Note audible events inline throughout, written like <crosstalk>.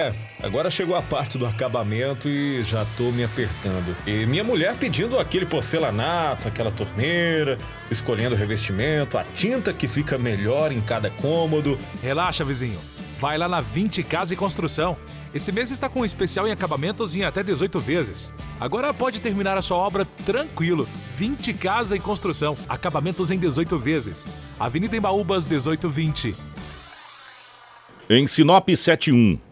É, agora chegou a parte do acabamento e já tô me apertando. E minha mulher pedindo aquele porcelanato, aquela torneira, escolhendo o revestimento, a tinta que fica melhor em cada cômodo. Relaxa, vizinho. Vai lá na 20 Casa e Construção. Esse mês está com um especial em acabamentos em até 18 vezes. Agora pode terminar a sua obra tranquilo. 20 Casa e Construção. Acabamentos em 18 vezes. Avenida Embaúbas 1820. Em Sinop 71.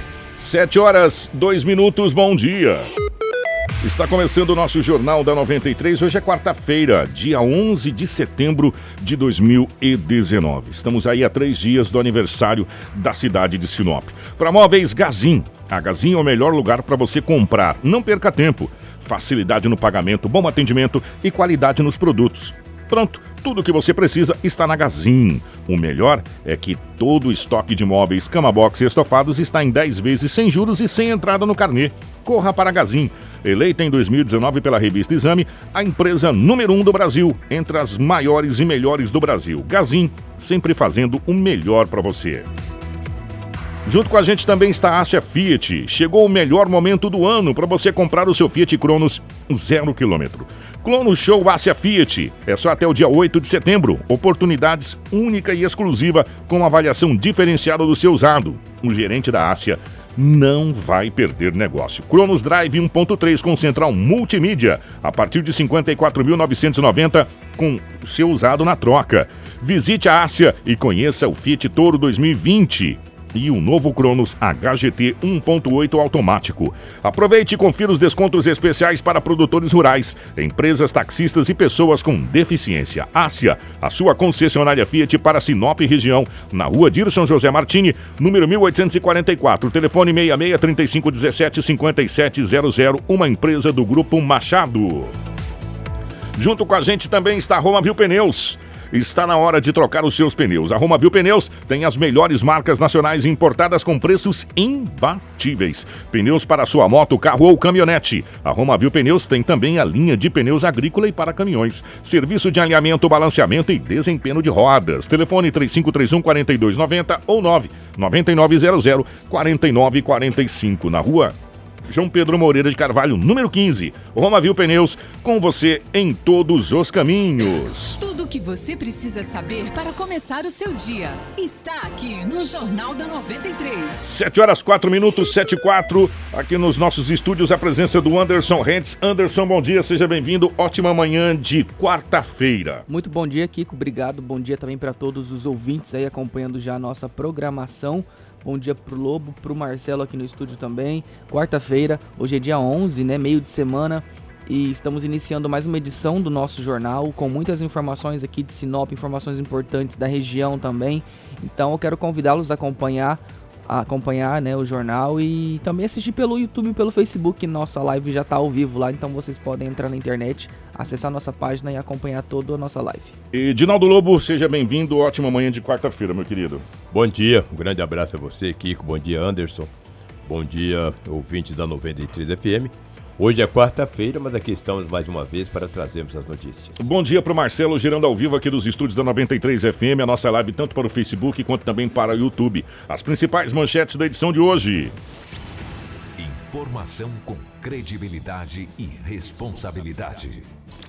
7 horas, 2 minutos, bom dia. Está começando o nosso Jornal da 93. Hoje é quarta-feira, dia 11 de setembro de 2019. Estamos aí a três dias do aniversário da cidade de Sinop. Para móveis Gazin. A Gazin é o melhor lugar para você comprar. Não perca tempo. Facilidade no pagamento, bom atendimento e qualidade nos produtos. Pronto, tudo o que você precisa está na Gazin. O melhor é que todo o estoque de móveis, cama box e estofados está em 10 vezes sem juros e sem entrada no carnê. Corra para a Gazin. Eleita em 2019 pela revista Exame, a empresa número 1 um do Brasil, entre as maiores e melhores do Brasil. Gazin, sempre fazendo o melhor para você. Junto com a gente também está a Ásia Fiat. Chegou o melhor momento do ano para você comprar o seu Fiat Cronos zero quilômetro. Clono Show Ásia Fiat. É só até o dia 8 de setembro. Oportunidades única e exclusiva com avaliação diferenciada do seu usado. O gerente da Ásia não vai perder negócio. Cronos Drive 1.3 com central multimídia a partir de 54.990 com seu usado na troca. Visite a Ásia e conheça o Fiat Toro 2020 e o novo Cronos HGT 1.8 automático. Aproveite e confira os descontos especiais para produtores rurais, empresas taxistas e pessoas com deficiência. Ásia, a sua concessionária Fiat para Sinop região, na rua Dirson José Martini, número 1844, telefone 66 3517 5700, uma empresa do Grupo Machado. Junto com a gente também está a Roma Viu Pneus. Está na hora de trocar os seus pneus. A Roma Viu Pneus tem as melhores marcas nacionais importadas com preços imbatíveis. Pneus para sua moto, carro ou caminhonete. A Roma Viu Pneus tem também a linha de pneus agrícola e para caminhões. Serviço de alinhamento, balanceamento e desempenho de rodas. Telefone 3531 4290 ou 9 9900 4945 na rua João Pedro Moreira de Carvalho, número 15. Roma Viu Pneus, com você em todos os caminhos. Tudo o que você precisa saber para começar o seu dia está aqui no Jornal da 93. 7 horas 4 minutos, 7 e 4. Aqui nos nossos estúdios, a presença do Anderson Rentes. Anderson, bom dia, seja bem-vindo. Ótima manhã de quarta-feira. Muito bom dia, Kiko. Obrigado. Bom dia também para todos os ouvintes aí acompanhando já a nossa programação. Bom dia pro Lobo, pro Marcelo aqui no estúdio também. Quarta-feira, hoje é dia 11, né? Meio de semana. E estamos iniciando mais uma edição do nosso jornal com muitas informações aqui de Sinop, informações importantes da região também. Então eu quero convidá-los a acompanhar acompanhar né, o jornal e também assistir pelo YouTube e pelo Facebook. Nossa live já está ao vivo lá, então vocês podem entrar na internet, acessar nossa página e acompanhar toda a nossa live. E Dinaldo Lobo, seja bem-vindo. Ótima manhã de quarta-feira, meu querido. Bom dia, um grande abraço a você, Kiko. Bom dia, Anderson. Bom dia, ouvintes da 93 FM. Hoje é quarta-feira, mas aqui estamos mais uma vez para trazermos as notícias. Bom dia para o Marcelo, girando ao vivo aqui dos estúdios da 93 FM, a nossa live tanto para o Facebook quanto também para o YouTube. As principais manchetes da edição de hoje. Informação com credibilidade e responsabilidade.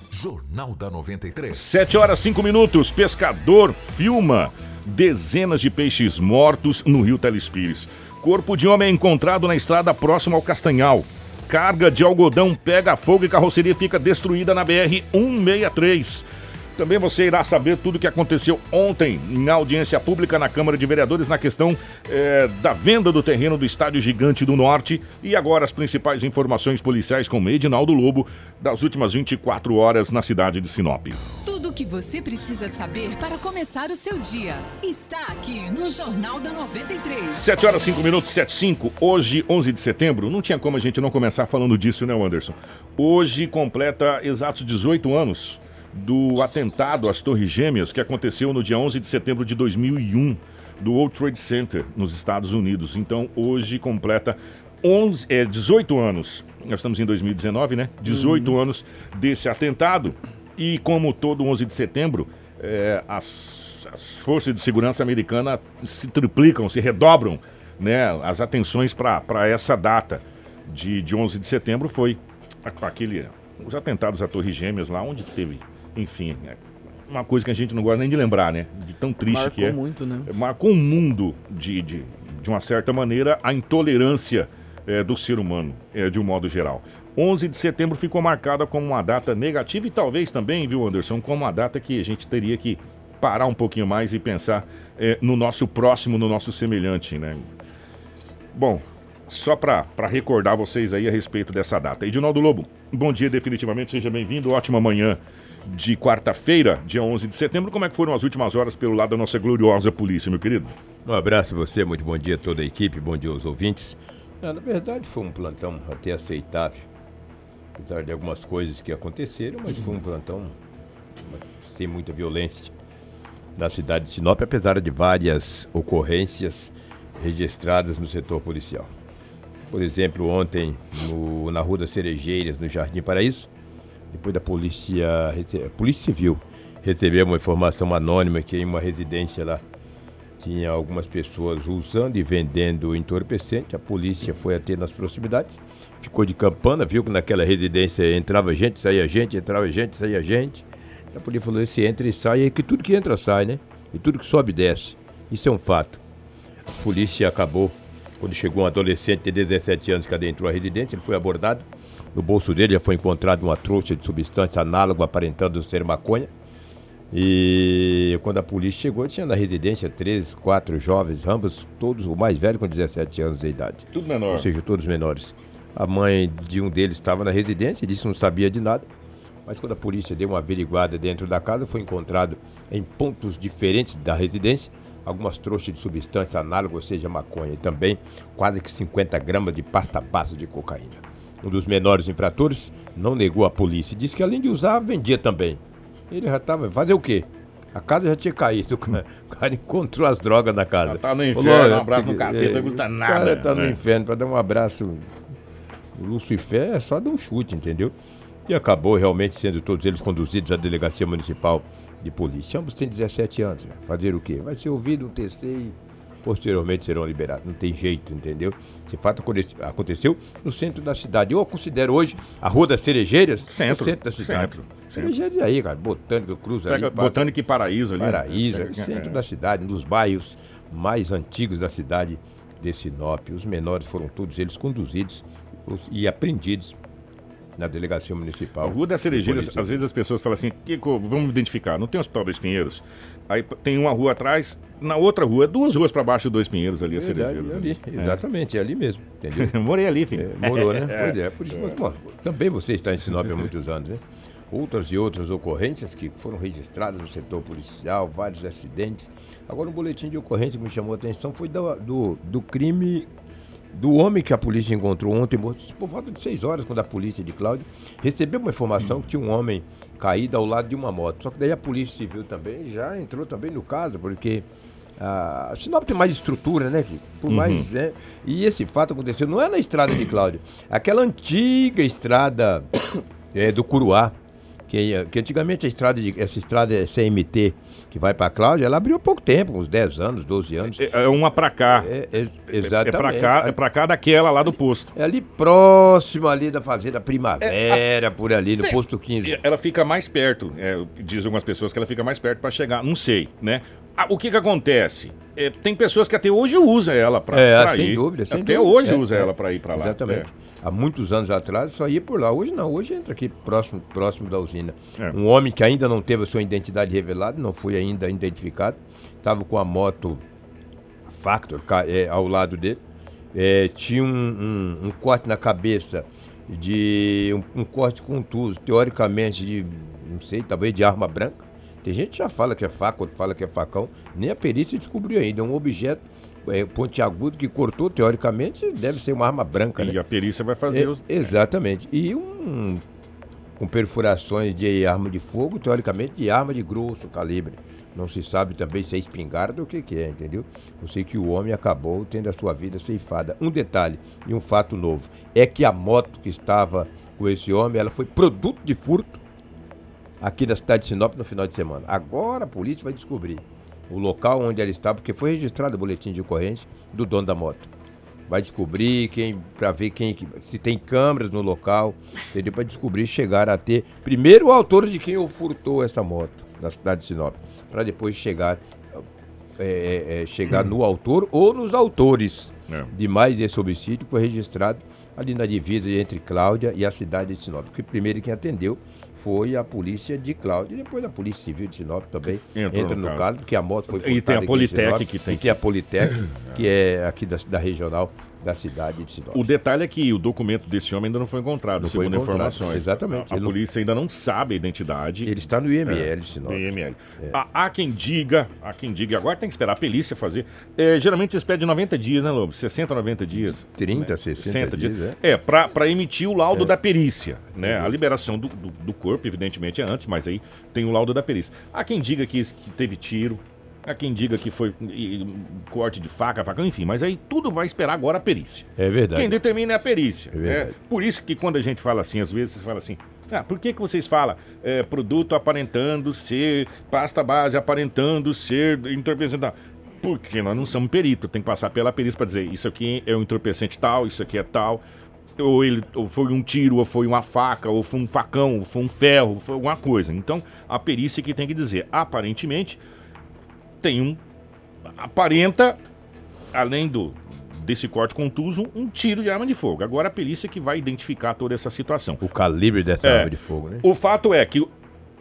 Jornal da 93. 7 horas 5 minutos. Pescador filma dezenas de peixes mortos no rio Telespires. Corpo de homem é encontrado na estrada próxima ao Castanhal. Carga de algodão pega fogo e carroceria fica destruída na BR-163. Também você irá saber tudo o que aconteceu ontem na audiência pública na Câmara de Vereadores na questão eh, da venda do terreno do Estádio Gigante do Norte. E agora as principais informações policiais com Edinaldo Lobo das últimas 24 horas na cidade de Sinop. Tudo o que você precisa saber para começar o seu dia está aqui no Jornal da 93. 7 horas 5 minutos, 7 5. Hoje, 11 de setembro, não tinha como a gente não começar falando disso, né, Anderson? Hoje completa exatos 18 anos do atentado às Torres Gêmeas que aconteceu no dia 11 de setembro de 2001 do World Trade Center nos Estados Unidos. Então, hoje completa 11, é, 18 anos. Nós estamos em 2019, né? 18 Uhum. anos desse atentado. E como todo 11 de setembro, é, as, as forças de segurança americana se triplicam, se redobram, né? As atenções para essa data de, de 11 de setembro foi aquele, os atentados à Torre Gêmeas lá, onde teve, enfim, é uma coisa que a gente não gosta nem de lembrar, né? De tão triste Marcou que é. muito, né? Marcou o mundo de, de, de uma certa maneira a intolerância eh, do ser humano, eh, de um modo geral. 11 de setembro ficou marcada como uma data negativa e talvez também, viu, Anderson, como uma data que a gente teria que parar um pouquinho mais e pensar eh, no nosso próximo, no nosso semelhante, né? Bom, só para recordar vocês aí a respeito dessa data. Edinaldo Lobo, bom dia definitivamente, seja bem-vindo, ótima manhã de quarta-feira, dia 11 de setembro. Como é que foram as últimas horas pelo lado da nossa gloriosa polícia, meu querido? Um abraço a você, muito bom dia a toda a equipe, bom dia aos ouvintes. Ah, na verdade, foi um plantão até aceitável, apesar de algumas coisas que aconteceram, mas foi um plantão sem muita violência na cidade de Sinop, apesar de várias ocorrências registradas no setor policial. Por exemplo, ontem no- na Rua das Cerejeiras, no Jardim Paraíso, depois da polícia, polícia Civil recebeu uma informação anônima que em uma residência lá tinha algumas pessoas usando e vendendo entorpecente. A polícia foi até nas proximidades, ficou de campana, viu que naquela residência entrava gente, saía gente, entrava gente, saía gente. A polícia falou: esse entra e sai, é que tudo que entra sai, né? E tudo que sobe desce. Isso é um fato. A polícia acabou, quando chegou um adolescente de 17 anos que adentrou a residência, ele foi abordado. No bolso dele já foi encontrado uma trouxa de substância análoga aparentando ser maconha. E quando a polícia chegou, tinha na residência três, quatro jovens, ambos, todos, o mais velho com 17 anos de idade. Tudo menor. Ou seja, todos menores. A mãe de um deles estava na residência, disse que não sabia de nada. Mas quando a polícia deu uma averiguada dentro da casa, foi encontrado em pontos diferentes da residência algumas trouxas de substância análoga, ou seja, maconha, e também quase que 50 gramas de pasta base de cocaína. Um dos menores infratores não negou à polícia disse que além de usar, vendia também. Ele já estava. Fazer o quê? A casa já tinha caído. <laughs> O cara, o cara encontrou as drogas na casa. Já tá no inferno, Falou, "Olha, um abraço no capeta, é, custa o nada", cara tá no né? inferno para dar um abraço. O Lucifer é só dar um chute, entendeu? E acabou realmente sendo todos eles conduzidos à delegacia municipal de polícia. Ambos têm 17 anos. né? Fazer o quê? Vai ser ouvido um TC e posteriormente serão liberados. Não tem jeito, entendeu? Esse fato aconte- aconteceu no centro da cidade. Eu considero hoje a Rua das Cerejeiras Centro, o centro da cidade. centro. Cerejeiras aí, cara. Botânica, Cruz Pega ali. Botânica e Paraíso ali. Paraíso, É, é, centro é. da cidade, um dos bairros mais antigos da cidade de Sinop. Os menores foram todos eles conduzidos os- e apreendidos na delegacia municipal. A Rua das Cerejeiras, às vezes as pessoas falam assim, Kiko, vamos identificar, não tem o Hospital Dois Pinheiros? Aí tem uma rua atrás, na outra rua, duas ruas para baixo do Dois Pinheiros ali, a Verdade, Cerejeiras. ali, ali. exatamente, é ali mesmo, entendeu? É. <laughs> Morei ali, filho. É, morou, né? <laughs> Pois é, por isso, bom, também você está em Sinop há muitos anos, né? Outras e outras ocorrências que foram registradas no setor policial, vários acidentes. Agora, um boletim de ocorrência que me chamou a atenção foi do, do, do crime do homem que a polícia encontrou ontem, morto, por volta de 6 horas, quando a polícia de Cláudio recebeu uma informação que tinha um homem caído ao lado de uma moto. Só que daí a polícia civil também já entrou também no caso, porque a Sinop tem mais estrutura, né? Que, por mais, né? E esse fato aconteceu não é na estrada de Cláudio, é aquela antiga estrada <coughs> é, do Curuá. Que, que antigamente a estrada de, essa estrada é CMT que vai para Cláudia, ela abriu há pouco tempo, uns 10 anos, 12 anos. É, é uma pra cá. É, é, É exatamente. pra cá, é pra cá daquela lá do posto. É ali próximo ali da Fazenda Primavera, por ali, no posto 15. E Ela fica mais perto, é, diz algumas pessoas que ela fica mais perto para chegar, não sei, né? O que que acontece? É, tem pessoas que até hoje usam ela para É, pra sem ir. dúvida, sem até dúvida. hoje É, usa é. ela para ir para lá. Exatamente. Há muitos anos atrás só ia por lá. Hoje não, hoje entra aqui próximo, próximo da usina. É. Um homem que ainda não teve a sua identidade revelada, não foi ainda identificado, estava com a moto Factor é, ao lado dele. É, tinha um, um- um corte na cabeça de um, um corte contuso, teoricamente de, não sei, talvez de arma branca. Tem gente que já fala que é faca, outro fala que é facão. Nem a perícia descobriu ainda. É um objeto é, pontiagudo que cortou, teoricamente, deve ser uma arma branca. É. né? E a perícia vai fazer É, os. Exatamente. E um com perfurações de arma de fogo, teoricamente de arma de grosso calibre. Não se sabe também se é espingarda ou o que, que é, entendeu? Eu sei que o homem acabou tendo a sua vida ceifada. Um detalhe e um fato novo é que a moto que estava com esse homem, ela foi produto de furto aqui da cidade de Sinop no final de semana. Agora a polícia vai descobrir o local onde ela está, porque foi registrado o boletim de ocorrência do dono da moto. Vai descobrir quem para ver quem que- se tem câmeras no local, entendeu? Para descobrir chegar a ter primeiro o autor de quem furtou essa moto na cidade de Sinop, para depois chegar é, é, chegar no autor ou nos autores É. de mais esse homicídio que foi registrado ali na divisa entre Cláudia e a cidade de Sinop. Porque primeiro quem atendeu foi a polícia de Cláudia depois a polícia civil de Sinop também Entrou entra no no, caso. caso. porque a moto foi E tem a Politec Sinop, que tem E tem a Politec, <coughs> que é aqui da, da regional da cidade de Sinop. O detalhe é que o documento desse homem ainda não foi encontrado, Não foi segundo encontrado, informações. exatamente. A, a não- polícia ainda não sabe a identidade. Ele está no IML de Sinop. No IML. Há, há quem diga, há quem diga, agora tem que esperar a perícia fazer. É, geralmente vocês pedem 90 dias, né, Lobo? 60, 90 dias. 30, 60 dias, É, é pra, pra emitir o laudo da perícia, né? A liberação do, do, do corpo, evidentemente, é antes, mas aí tem o laudo da perícia. Há quem diga que, que teve tiro, há quem diga que foi e, corte de faca, facão, enfim, mas aí tudo vai esperar agora a perícia. É verdade. Quem determina é a perícia. É verdade. É, por isso que quando a gente fala assim, às vezes vocês falam assim, ah, por que, que vocês falam é, produto aparentando ser, pasta base aparentando ser entorpecente? Porque nós não somos perito, tem que passar pela perícia para dizer isso aqui é um entorpecente tal, isso aqui é tal. Ou, ele, ou foi um tiro, ou foi uma faca, ou foi um facão, ou foi um ferro, foi alguma coisa. Então, a perícia que tem que dizer, aparentemente, tem um. Aparenta, além do desse corte contuso, um tiro de arma de fogo. Agora a perícia que vai identificar toda essa situação. O calibre dessa É. arma de fogo, né? O fato é que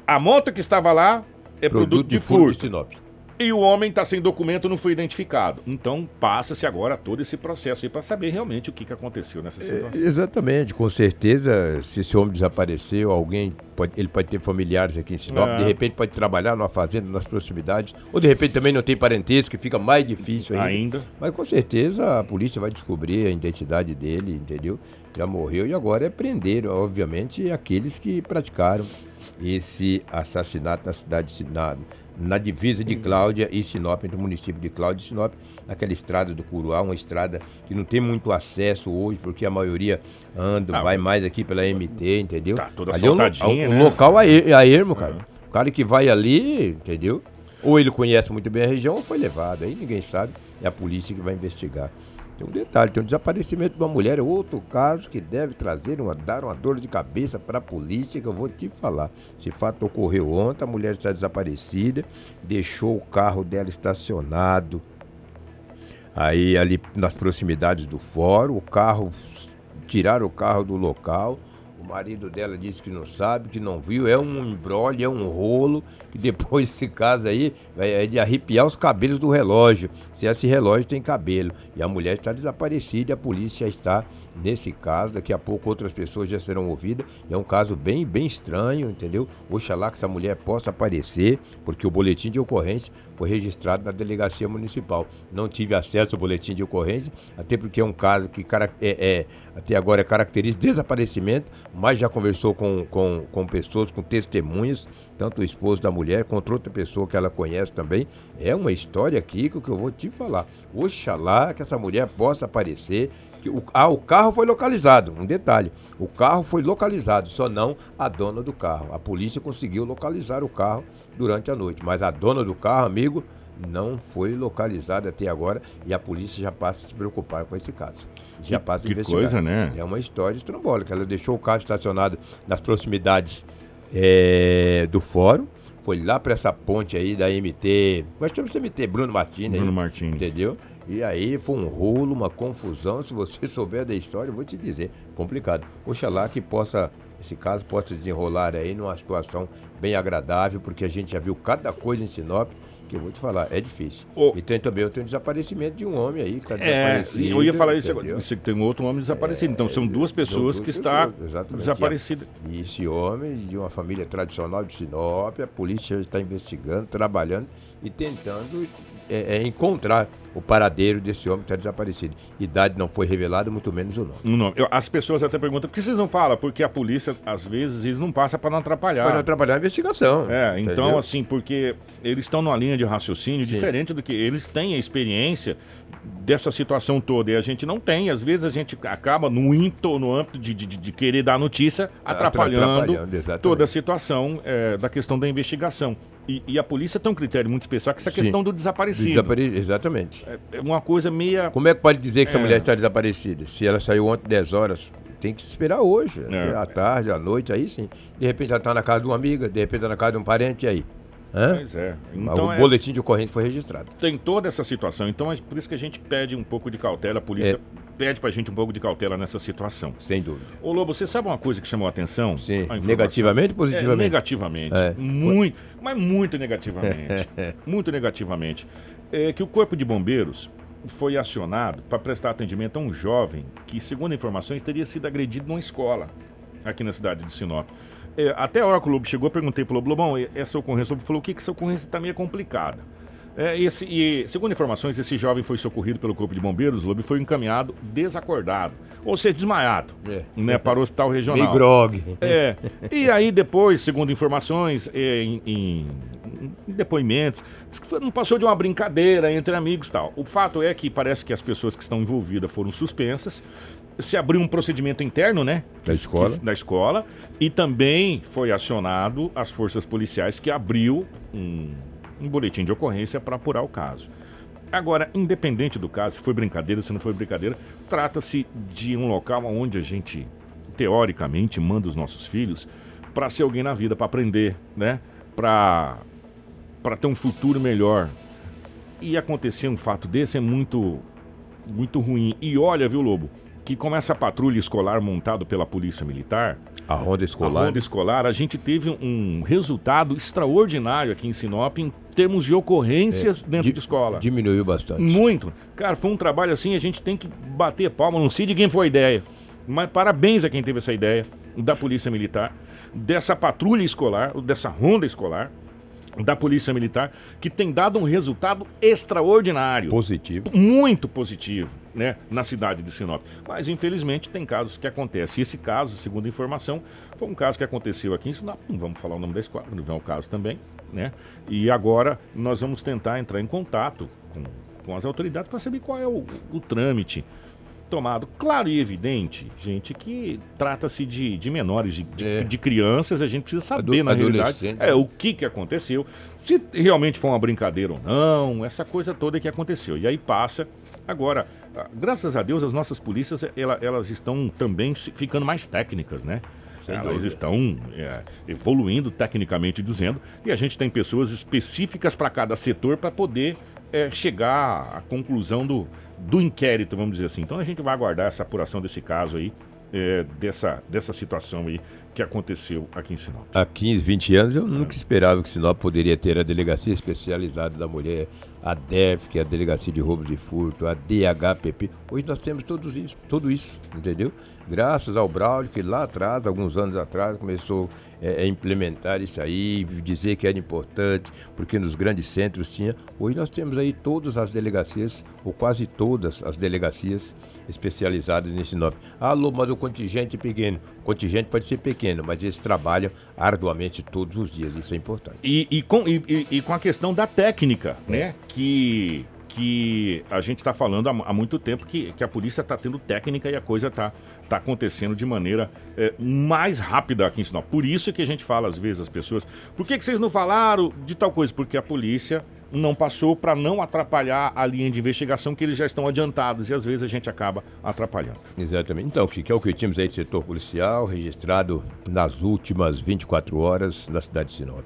a moto que estava lá é produto, de, furto. de Sinop. E o homem está sem documento, não foi identificado. Então passa-se agora todo esse processo aí para saber realmente o que, que aconteceu nessa situação. Exatamente, com certeza, se esse homem desapareceu, alguém pode, ele pode ter familiares aqui em Sinop, É. de repente pode trabalhar numa fazenda nas proximidades, ou de repente também não tem parentesco, que fica mais difícil ainda. Ainda. Mas com certeza a polícia vai descobrir a identidade dele, entendeu? Já morreu e agora é prender, obviamente, aqueles que praticaram esse assassinato na cidade de Sinop. Na divisa de Cláudia e Sinop, entre o município de Cláudia e Sinop, naquela estrada do Curuá, uma estrada que não tem muito acesso hoje, porque a maioria anda, Ah, vai mais aqui pela MT, entendeu? Tá toda Ali é um, lo- asfaltadinha, um né? local a, a ermo, cara. O cara que vai ali, entendeu? Ou ele conhece muito bem a região ou foi levado. Aí ninguém sabe. É a polícia que vai investigar. Tem um detalhe, tem um desaparecimento de uma mulher, é outro caso que deve trazer uma, dar uma dor de cabeça para a polícia, que eu vou te falar. Esse fato ocorreu ontem, a mulher está desaparecida, deixou o carro dela estacionado aí ali nas proximidades do fórum, o carro, tiraram o carro do local. Marido dela disse que não sabe, que não viu, é um embrolho, é um rolo, que depois esse caso aí é de arrepiar os cabelos do relógio, se esse relógio tem cabelo. E a mulher está desaparecida e a polícia já está nesse caso, daqui a pouco outras pessoas já serão ouvidas. É um caso bem, bem estranho, entendeu? Oxalá que essa mulher possa aparecer, porque o boletim de ocorrência foi registrado na delegacia municipal. Não tive acesso ao boletim de ocorrência, até porque é um caso que é, é- até agora é caracteriza desaparecimento, mas já conversou com, com, com pessoas, com testemunhas, tanto o esposo da mulher quanto outra pessoa que ela conhece também. É uma história aqui que eu vou te falar. Oxalá que essa mulher possa aparecer. Que o, ah, o carro foi localizado. Um detalhe: o carro foi localizado, só não a dona do carro. A polícia conseguiu localizar o carro durante a noite, mas a dona do carro, amigo, não foi localizada até agora e a polícia já passa a se preocupar com esse caso. Já Que- passa a que investigar. coisa, né? É uma história estrambólica. Ela deixou o carro estacionado nas proximidades é, do fórum. foi lá pra essa ponte aí da MT. Nós temos MT, Bruno Martins. Bruno Martins. Entendeu? E aí foi um rolo, uma confusão. Se você souber da história, eu vou te dizer. Complicado. Oxalá que possa, esse caso possa desenrolar aí numa situação bem agradável, porque a gente já viu cada coisa em Sinop que eu vou te falar, é difícil. Ô. E tem também tem o desaparecimento de um homem aí que está É, desaparecido. eu ia falar isso agora. tem um outro homem desaparecido. então são duas pessoas Duas que estão desaparecidas. E esse homem, de uma família tradicional de Sinop, a polícia está investigando, trabalhando e tentando é, é, encontrar o paradeiro desse homem que está desaparecido. Idade não foi revelada, muito menos o nome. Um nome. Eu- as pessoas até perguntam, por que vocês não falam? Porque a polícia, às vezes, eles não passa para não atrapalhar. Para não trabalhar a investigação. É, então entendeu? assim, porque eles estão numa linha de raciocínio diferente do que eles têm a experiência dessa situação toda e a gente não tem. Às vezes a gente acaba no ímpeto, no âmbito de, de, de querer dar notícia, atrapalhando, atrapalhando, toda a situação é, da questão da investigação. E, e a polícia tem um critério muito especial, que é essa Sim. questão do desaparecido. Desapare... Exatamente. É uma coisa meia... Como é que pode dizer que essa É. mulher está desaparecida? Se ela saiu ontem 10 horas, tem que se esperar hoje. É. À tarde, à noite, aí sim. De repente ela está na casa de uma amiga, de repente está na casa de um parente, e aí? Hã? Pois é. o Então é, boletim de ocorrência foi registrado. tem toda essa situação. Então é por isso que a gente pede um pouco de cautela, a polícia pede pra gente um pouco de cautela nessa situação. Sem dúvida. Ô Lobo, você sabe uma coisa que chamou a atenção? Sim. A. Negativamente ou positivamente? É, negativamente. É. Muito, mas muito negativamente. <laughs> muito negativamente. É que o Corpo de Bombeiros foi acionado para prestar atendimento a um jovem que, segundo informações, teria sido agredido numa escola aqui na cidade de Sinop. É, até a hora que o Lobo chegou, eu perguntei pro Lobo, Lobão, essa ocorrência, o Lobo falou o que que essa ocorrência está meio complicada. É, esse, e, segundo informações, esse jovem foi socorrido pelo Corpo de Bombeiros, Lobo, e foi encaminhado desacordado, ou seja, desmaiado, É. né, para o hospital regional. Meio grog. É. E aí depois, segundo informações, é, em, em- em depoimentos, diz que foi- não passou de uma brincadeira entre amigos e tal. O fato é que parece que as pessoas que estão envolvidas foram suspensas. Se abriu um procedimento interno, né? Da escola. Que- da escola. E também foi acionado as forças policiais que abriu um, um boletim de ocorrência para apurar o caso. Agora, independente do caso, se foi brincadeira, se não foi brincadeira, trata-se de um local onde a gente, teoricamente, manda os nossos filhos para ser alguém na vida, para aprender, né? Para para ter um futuro melhor. E acontecer um fato desse é muito muito ruim. E olha, viu, Lobo, que com essa patrulha escolar montada pela Polícia Militar, A ronda a escolar. ronda escolar, a gente teve um resultado extraordinário aqui em Sinop em termos de ocorrências dentro di- de escola. Diminuiu bastante. Muito. Cara, foi um trabalho assim, a gente tem que bater palma, não sei de quem foi a ideia. Mas parabéns a quem teve essa ideia, da Polícia Militar, dessa patrulha escolar, dessa ronda escolar, da Polícia Militar, que tem dado um resultado extraordinário Positivo. muito positivo, né, na cidade de Sinop. Mas infelizmente tem casos que acontecem. E esse caso, segundo a informação, foi um caso que aconteceu aqui em Sinop. Não vamos falar o nome da escola, não vem ao caso também, né? E agora nós vamos tentar entrar em contato com, com as autoridades para saber qual é o, o trâmite tomado. Claro e evidente, gente, que trata-se de, de menores, de, de, É. de crianças, a gente precisa saber, Ado- na realidade, é, o que, que aconteceu, se realmente foi uma brincadeira ou não, essa coisa toda que aconteceu. E aí passa. Agora, ah, graças a Deus, as nossas polícias, ela- elas estão também ficando mais técnicas, né? Elas dúvida. estão é, evoluindo tecnicamente dizendo, e a gente tem pessoas específicas para cada setor para poder é, chegar à conclusão do, do inquérito, vamos dizer assim. Então a gente vai aguardar essa apuração desse caso aí, é, dessa, dessa situação aí que aconteceu aqui em Sinop. Há 15, 20 anos eu nunca esperava que Sinop poderia ter a Delegacia Especializada da Mulher, a DEF, que é a Delegacia de Roubo de Furto, a DHPP. Hoje nós temos todos isso, tudo isso, entendeu? Graças ao Braulio, que lá atrás, alguns anos atrás, começou é, a implementar isso aí, dizer que era importante, porque nos grandes centros tinha. Hoje nós temos aí todas as delegacias, ou quase todas as delegacias especializadas em Sinop. Ah, Lô, mas o contingente é pequeno. O contingente pode ser pequeno, mas eles trabalham arduamente todos os dias, isso é importante. E, e com, e, e- e com a questão da técnica, né? Que, que a gente está falando há, há muito tempo que, que a polícia está tendo técnica e a coisa está tá acontecendo de maneira é, mais rápida aqui em Sinop. Por isso que a gente fala às vezes às pessoas, por que, que vocês não falaram de tal coisa? Porque a polícia não passou para não atrapalhar a linha de investigação que eles já estão adiantados e às vezes a gente acaba atrapalhando. Exatamente. Então, que, é o que tínhamos aí de setor policial registrado nas últimas 24 horas na cidade de Sinop.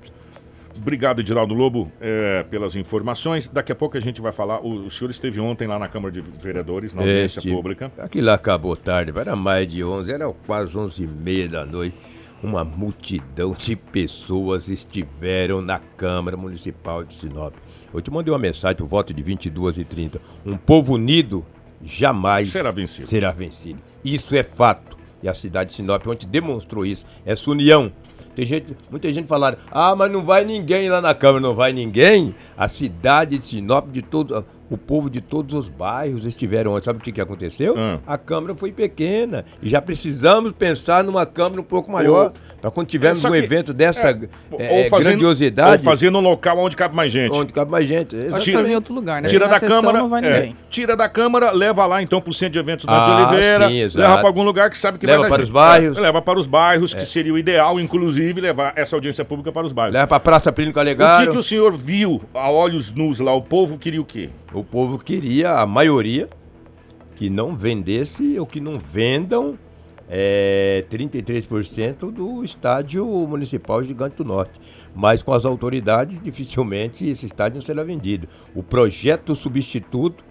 Obrigado, Edinaldo Lobo, é, pelas informações. Daqui a pouco a gente vai falar. O, o senhor esteve ontem lá na Câmara de Vereadores, na audiência Este- pública. Aquilo acabou tarde, era mais de 11, era quase 11 e meia da noite. Uma multidão de pessoas estiveram na Câmara Municipal de Sinop. Eu te mandei uma mensagem por volta de 22 e 30 Um povo unido jamais Será vencido. será vencido. Isso é fato. E a cidade de Sinop ontem demonstrou isso. Essa união. Tem gente, muita gente falando, ah, mas não vai ninguém lá na Câmara, não vai ninguém. A cidade de Sinop, de todo, o povo de todos os bairros estiveram ontem. Sabe o que, que aconteceu? Ah. A Câmara foi pequena. E já precisamos pensar numa Câmara um pouco maior. Para quando tivermos só um que- evento dessa é, é, grandiosidade, Ou fazer no local onde cabe mais gente. onde cabe mais gente. Pode Exatamente. fazer em outro lugar, né? Tira da Câmara, não vai é, ninguém. tira da Câmara, leva lá então pro centro de eventos da Ah, Oliveira, sim, exato. leva para algum lugar que sabe que Leva vai para gente. os bairros. É, leva para os bairros, que seria o ideal, inclusive, levar essa audiência pública para os bairros. Leva pra Praça Plínio O que, que o senhor viu a olhos nus lá? O povo queria o quê? O povo queria, a maioria, que não vendesse ou que não vendam é, 33% do estádio municipal Gigante do Norte. Mas com as autoridades, dificilmente esse estádio não será vendido. O projeto substituto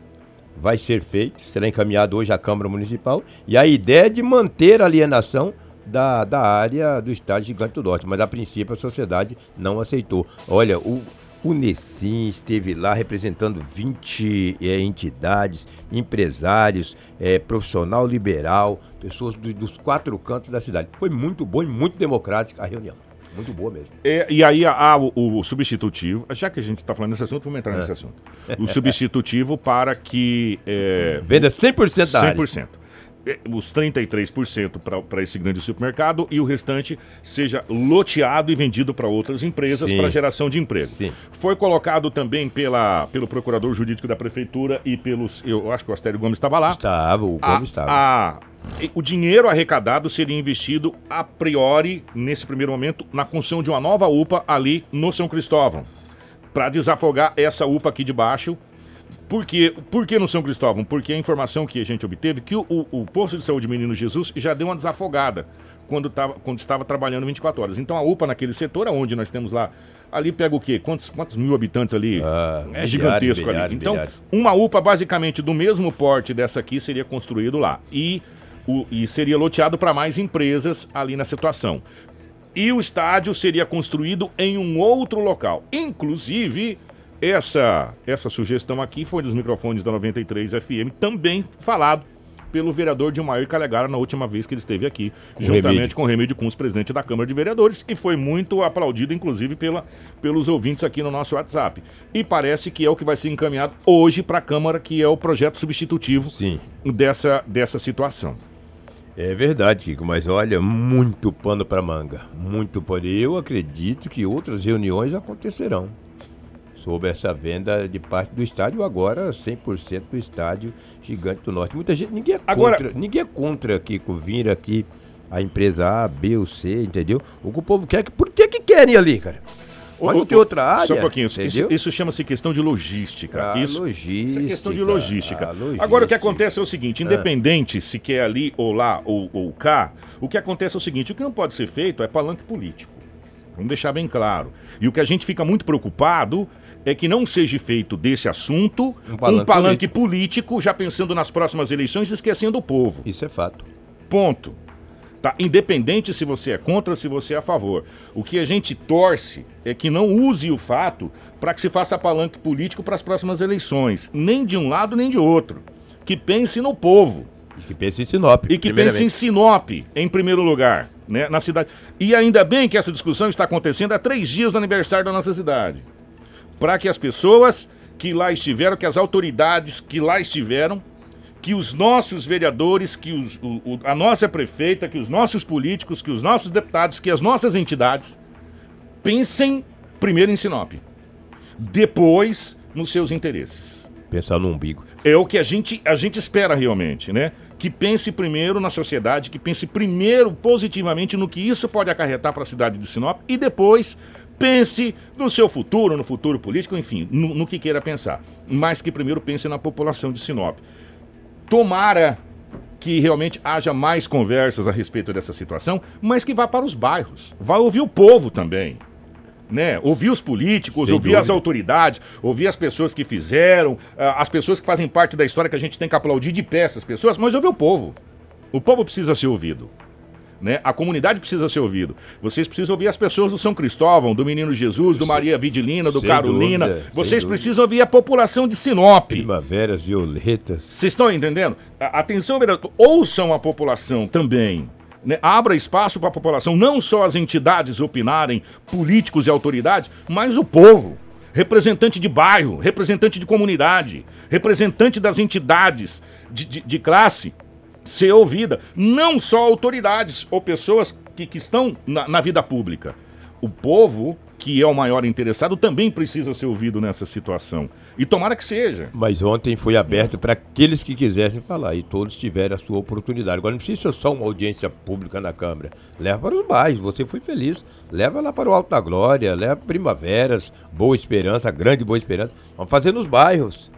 vai ser feito, será encaminhado hoje à Câmara Municipal, e a ideia é de manter a alienação da, da área do estádio Gigante do Norte, mas a princípio a sociedade não aceitou. Olha, o, o Nessim esteve lá representando 20 eh, entidades, empresários, eh, profissional liberal, pessoas do- dos quatro cantos da cidade. Foi muito boa e muito democrática a reunião. Muito boa mesmo. É, e aí há o, o substitutivo, já que a gente está falando nesse assunto, vamos entrar nesse assunto. O substitutivo para que é, Venda 100% da área. 100%. É, Os 33% para esse grande supermercado e o restante seja loteado e vendido para outras empresas para geração de emprego. Sim. Foi colocado também pela, pelo procurador jurídico da prefeitura e pelos. Eu acho que o Astério Gomes estava lá. Estava, o Gomes estava. a- o dinheiro arrecadado seria investido a priori, nesse primeiro momento, na construção de uma nova UPA ali no São Cristóvão. Para desafogar essa UPA aqui de baixo. Por, quê? Por que no São Cristóvão? Porque a informação que a gente obteve que o, o, o posto de saúde Menino Jesus já deu uma desafogada quando, tava, quando estava trabalhando 24 horas. Então a UPA naquele setor, onde nós temos lá, ali pega o quê? Quantos, quantos mil habitantes ali? Ah, é gigantesco ali. milhares, Então, milhares. uma UPA basicamente do mesmo porte dessa aqui seria construído lá. E, o, e seria loteado para mais empresas ali na situação. E o estádio seria construído em um outro local. Inclusive, essa, essa sugestão aqui foi nos microfones da 93 FM, também falado pelo vereador Dilmair Calegara na última vez que ele esteve aqui, juntamente Remídio. com o Remídio Cunz, presidente da Câmara de Vereadores, e foi muito aplaudido, inclusive, pela, pelos ouvintes aqui no nosso WhatsApp. E parece que é o que vai ser encaminhado hoje para a Câmara, que é o projeto substitutivo Sim. dessa, dessa situação. É verdade, Kiko, mas olha, muito pano para manga. Muito pano. Eu acredito que outras reuniões acontecerão sobre essa venda de parte do estádio, agora 100% do estádio Gigante do Norte. Muita gente, ninguém é Agora- contra, ninguém é contra, Kiko, vir aqui a empresa A, B ou C, entendeu? O que o povo quer, que- por que que querem ali, cara? Mas não tem outra área, Só um pouquinho. Isso, entendeu? isso chama-se questão de logística. Ah, isso, logística, isso é questão de logística. ah, logística. Agora, o que acontece é o seguinte: independente se quer ali ou lá ou, ou cá, o que acontece é o seguinte: o que não pode ser feito é palanque político. Vamos deixar bem claro. E o que a gente fica muito preocupado é que não seja feito desse assunto um palanque, palanque político, já pensando nas próximas eleições e esquecendo o povo. Isso é fato. Ponto. Tá? Independente se você é contra, se você é a favor. O que a gente torce é que não use o fato para que se faça palanque político para as próximas eleições. Nem de um lado, nem de outro. Que pense no povo. E que pense em Sinop. E que pense em Sinop, em primeiro lugar, né, na cidade. E ainda bem que essa discussão está acontecendo há três dias do aniversário da nossa cidade. Para que as pessoas que lá estiveram, que as autoridades que lá estiveram, que os nossos vereadores, que os- o- o- a nossa prefeita, que os nossos políticos, que os nossos deputados, que as nossas entidades pensem primeiro em Sinop, depois nos seus interesses. Pensar no umbigo. É o que a gente, a gente espera realmente, né? Que pense primeiro na sociedade, que pense primeiro positivamente no que isso pode acarretar para a cidade de Sinop e depois pense no seu futuro, no futuro político, enfim, no, no que queira pensar. Mas que primeiro pense na população de Sinop. Tomara que realmente haja mais conversas a respeito dessa situação, mas que vá para os bairros. Vá ouvir o povo também. né? Ouvir os políticos, Sem ouvir dúvida. as autoridades, ouvir as pessoas que fizeram, ah, as pessoas que fazem parte da história que a gente tem que aplaudir de pé essas pessoas, mas ouvir o povo. O povo precisa ser ouvido. Né? A comunidade precisa ser ouvido. Vocês precisam ouvir as pessoas do São Cristóvão, do Menino Jesus, do Maria Vidilina, do Sem Carolina. dúvida, Vocês precisam ouvir a população de Sinop. Primaveras violetas. Vocês estão entendendo? Atenção, vereador. Ouçam a população também. né? Abra espaço para a população, não só as entidades opinarem, políticos e autoridades, mas o povo. Representante de bairro, representante de comunidade, representante das entidades de, de- de classe ser ouvida. Não só autoridades ou pessoas que, que estão na, na vida pública. O povo, que é o maior interessado, também precisa ser ouvido nessa situação. E tomara que seja. Mas ontem foi aberto para aqueles que quisessem falar e todos tiveram a sua oportunidade. Agora não precisa ser só uma audiência pública na Câmara. Leva para os bairros, você foi feliz. Leva lá para o Alto da Glória, leva Primaveras, Boa Esperança, Grande Boa Esperança. Vamos fazer nos bairros.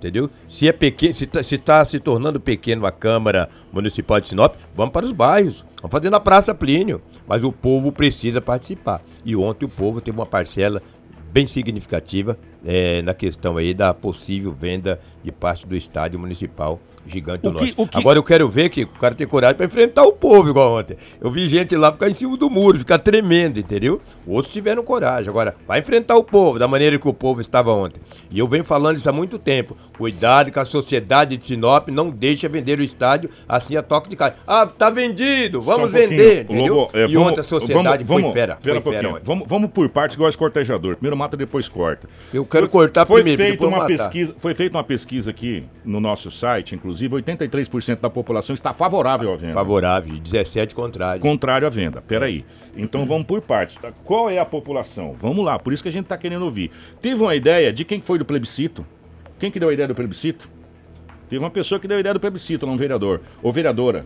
Entendeu? Se é pequeno, se está se, tá se tornando pequeno a Câmara Municipal de Sinop, vamos para os bairros. Vamos fazer na Praça Plínio. Mas o povo precisa participar. E ontem o povo teve uma parcela bem significativa eh, na questão aí da possível venda de parte do estádio municipal Gigante do O que- Norte. o que- Agora eu quero ver que o cara tem coragem para enfrentar o povo igual ontem. Eu vi gente lá ficar em cima do muro, ficar tremendo, entendeu? Outros tiveram coragem. Agora, vai enfrentar o povo da maneira que o povo estava ontem. E eu venho falando isso há muito tempo. Cuidado que a sociedade de Sinop não deixa vender o estádio assim a toque de caixa. Ah, tá vendido, vamos um vender, entendeu? Lobo, é, e vamos- ontem a sociedade vamos- foi fera. Um Foi fera. Vamos, vamos por partes, igual esse cortejador. Primeiro mata, depois corta. Eu quero Foi- cortar foi primeiro, Feita uma matar. pesquisa, foi feita uma pesquisa aqui no nosso site, inclusive, 83% da população está favorável à venda. Favorável, 17 contrário. Contrário à venda. Peraí. Então vamos por partes. tá? Qual é a população? Vamos lá, por isso que a gente está querendo ouvir. Teve uma ideia de quem que foi do plebiscito? Quem que deu a ideia do plebiscito? Teve uma pessoa que deu a ideia do plebiscito, não um vereador. Ou vereadora.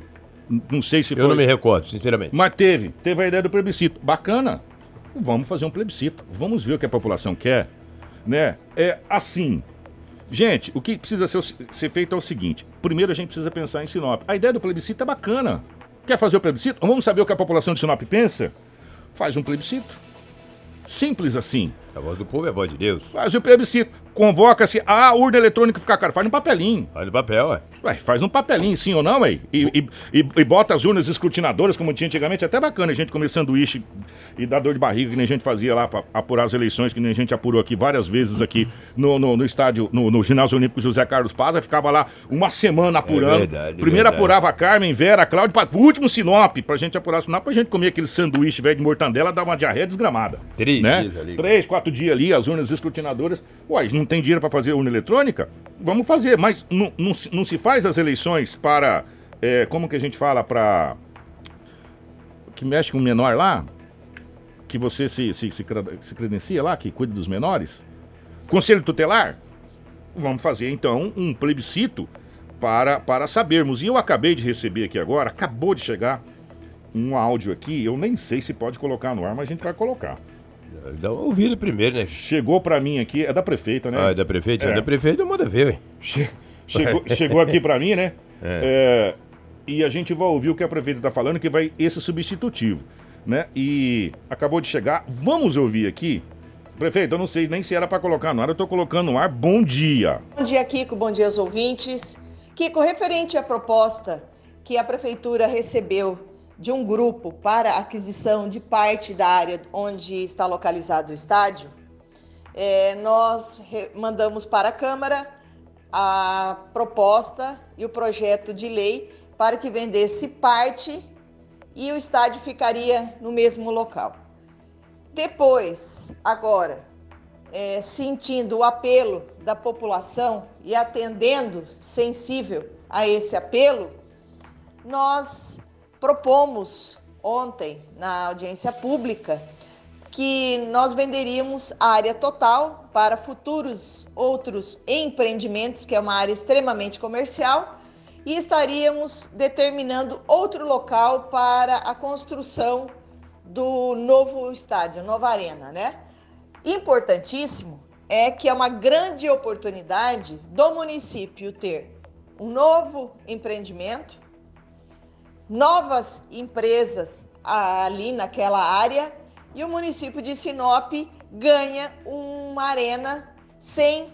Não sei se foi. Eu não me recordo, sinceramente. Mas teve, teve a ideia do plebiscito. Bacana. Vamos fazer um plebiscito. Vamos ver o que a população quer, né? É assim. Gente, o que precisa ser, ser feito é o seguinte: primeiro a gente precisa pensar em Sinop. A ideia do plebiscito é bacana. Quer fazer o plebiscito? Vamos saber o que a população de Sinop pensa? Faz um plebiscito. Simples assim. A voz do povo é a voz de Deus. Faz o plebiscito. Convoca-se. A urna eletrônica fica cara. Faz no papelinho. Olha o papel, ué. Ué, faz um papelinho, sim ou não, ué? E, e, e, e bota as urnas escrutinadoras, como tinha antigamente. É até bacana a gente comer sanduíche e dar dor de barriga, que nem a gente fazia lá pra apurar as eleições, que nem a gente apurou aqui várias vezes aqui no, no, no estádio, no, no ginásio olímpico José Carlos Paz. Ficava lá uma semana apurando. verdade, é Primeiro verdade. apurava a Carmen, Vera, Cláudia, pra, pro último Sinop, pra gente apurar Sinop, pra gente comer aquele sanduíche velho de mortandela, dava uma diarreia desgramada. Três né? Três, quatro dias ali, as urnas escrutinadoras. Uai, não tem dinheiro para fazer urna eletrônica? Vamos fazer, mas não, não, se- não se faz as eleições para. é, como que a gente fala? Para. Que mexe com o menor lá? Que você se, se, se, se credencia lá, que cuida dos menores? Conselho tutelar? Vamos fazer então um plebiscito para, para sabermos. E eu acabei de receber aqui agora, acabou de chegar um áudio aqui, eu nem sei se pode colocar no ar, mas a gente vai colocar. Dá uma ouvida primeiro, né? Chegou pra mim aqui, é da prefeita, né? Ah, é da prefeita? É. É. da prefeita, manda ver, ué. Che- chegou, <laughs> chegou aqui pra mim, né? É, e a gente vai ouvir o que a prefeita tá falando, que vai esse substitutivo, né? E acabou de chegar, vamos ouvir aqui. Prefeito, eu não sei nem se era pra colocar no ar, eu tô colocando no ar. Bom dia. Bom dia, Kiko. Bom dia aos ouvintes. Kiko, referente à proposta que a Prefeitura recebeu de um grupo para aquisição de parte da área onde está localizado o estádio, eh, nós mandamos para a Câmara a proposta e o projeto de lei para que vendesse parte e o estádio ficaria no mesmo local. Depois, agora, é, sentindo o apelo da população e atendendo sensível a esse apelo, nós propomos ontem na audiência pública que nós venderíamos a área total para futuros outros empreendimentos, que é uma área extremamente comercial, e estaríamos determinando outro local para a construção do novo estádio, nova arena, né? Importantíssimo é que é uma grande oportunidade do município ter um novo empreendimento, novas empresas ali naquela área e o município de Sinop ganha uma arena sem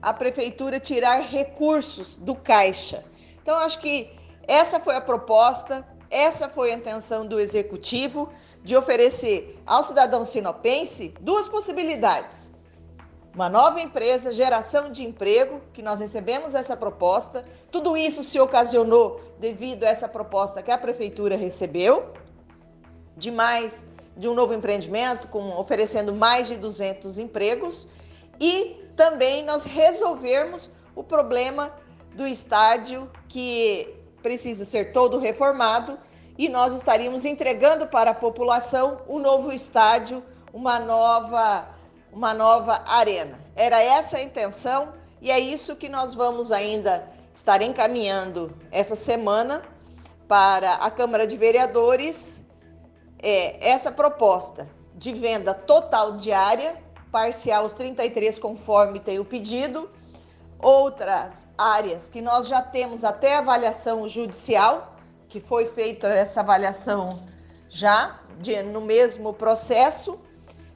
a prefeitura tirar recursos do caixa. Então, acho que essa foi a proposta, essa foi a intenção do executivo de oferecer ao cidadão sinopense duas possibilidades. Uma nova empresa, geração de emprego, que nós recebemos essa proposta. Tudo isso se ocasionou devido a essa proposta que a prefeitura recebeu, de mais de um novo empreendimento, com, oferecendo mais de 200 empregos, e também nós resolvermos o problema do estádio que precisa ser todo reformado e nós estaríamos entregando para a população um novo estádio, uma nova, uma nova arena. Era essa a intenção e é isso que nós vamos ainda estar encaminhando essa semana para a Câmara de Vereadores. É essa proposta de venda total diária, parcial os 33 conforme tem o pedido. Outras áreas que nós já temos até avaliação judicial, que foi feita essa avaliação já de, no mesmo processo,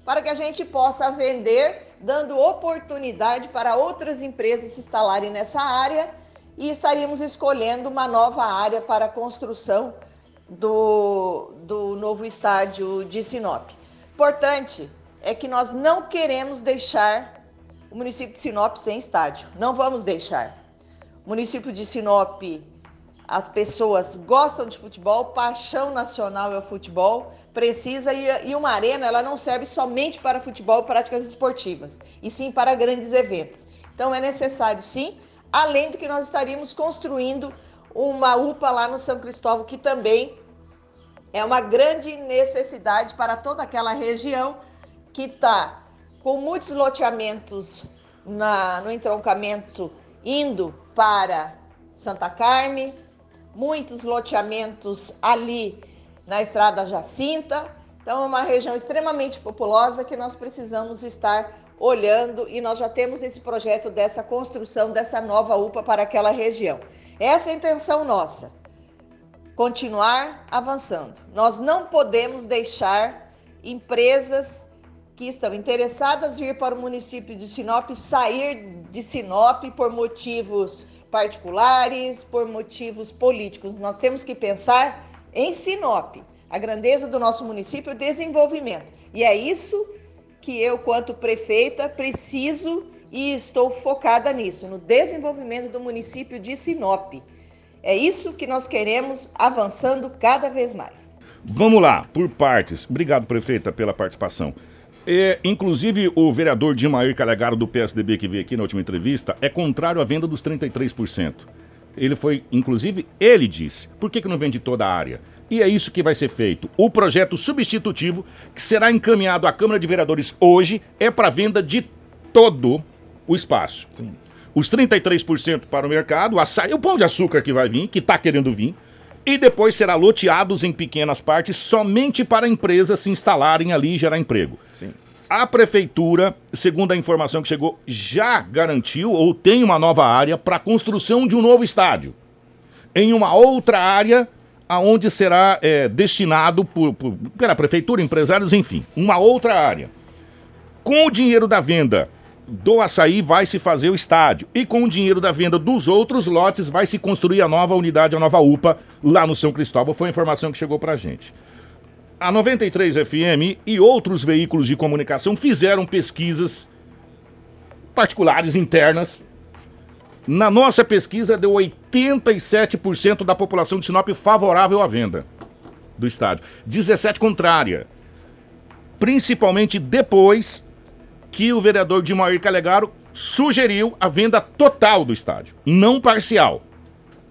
para que a gente possa vender, dando oportunidade para outras empresas se instalarem nessa área e estaríamos escolhendo uma nova área para a construção do, do novo estádio de Sinop. Importante é que nós não queremos deixar o município de Sinop sem estádio. Não vamos deixar. O município de Sinop, as pessoas gostam de futebol, paixão nacional é o futebol, precisa e, uma arena ela não serve somente para futebol práticas esportivas, e sim para grandes eventos. Então é necessário sim, além do que nós estaríamos construindo uma UPA lá no São Cristóvão, que também é uma grande necessidade para toda aquela região que está com muitos loteamentos na, no entroncamento indo para Santa Carme, muitos loteamentos ali na Estrada Jacinta. Então, é uma região extremamente populosa que nós precisamos estar olhando e nós já temos esse projeto dessa construção dessa nova UPA para aquela região. Essa é a intenção nossa. Continuar avançando. Nós não podemos deixar empresas que estão interessadas vir para o município de Sinop sair de Sinop por motivos particulares, por motivos políticos. Nós temos que pensar em Sinop, a grandeza do nosso município, o desenvolvimento. E é isso que eu, quanto prefeita, preciso e estou focada nisso, no desenvolvimento do município de Sinop. É isso que nós queremos avançando cada vez mais. Vamos lá, por partes. Obrigado, prefeita, pela participação. É, inclusive, o vereador Dimair Calegaro do PSDB que veio aqui na última entrevista é contrário à venda dos 33%. Ele foi, inclusive, ele disse, por que, que não vende toda a área? E é isso que vai ser feito. O projeto substitutivo, que será encaminhado à Câmara de Vereadores hoje, é para venda de todo o espaço. Sim. Os 33% para o mercado, açaí, o pão de açúcar que vai vir, que está querendo vir, e depois será loteados em pequenas partes somente para empresas se instalarem ali e gerar emprego. Sim. A prefeitura, segundo a informação que chegou, já garantiu ou tem uma nova área para a construção de um novo estádio. Em uma outra área, aonde será é, destinado por, por, pela prefeitura, empresários, enfim, uma outra área. Com o dinheiro da venda do açaí vai se fazer o estádio. E com o dinheiro da venda dos outros lotes vai se construir a nova unidade, a nova UPA, lá no São Cristóvão. Foi a informação que chegou pra gente. A 93 FM e outros veículos de comunicação fizeram pesquisas particulares internas. Na nossa pesquisa, deu 87% da população de Sinop favorável à venda do estádio, 17 contrária. Principalmente depois que o vereador Dimair Calegaro sugeriu a venda total do estádio, não parcial.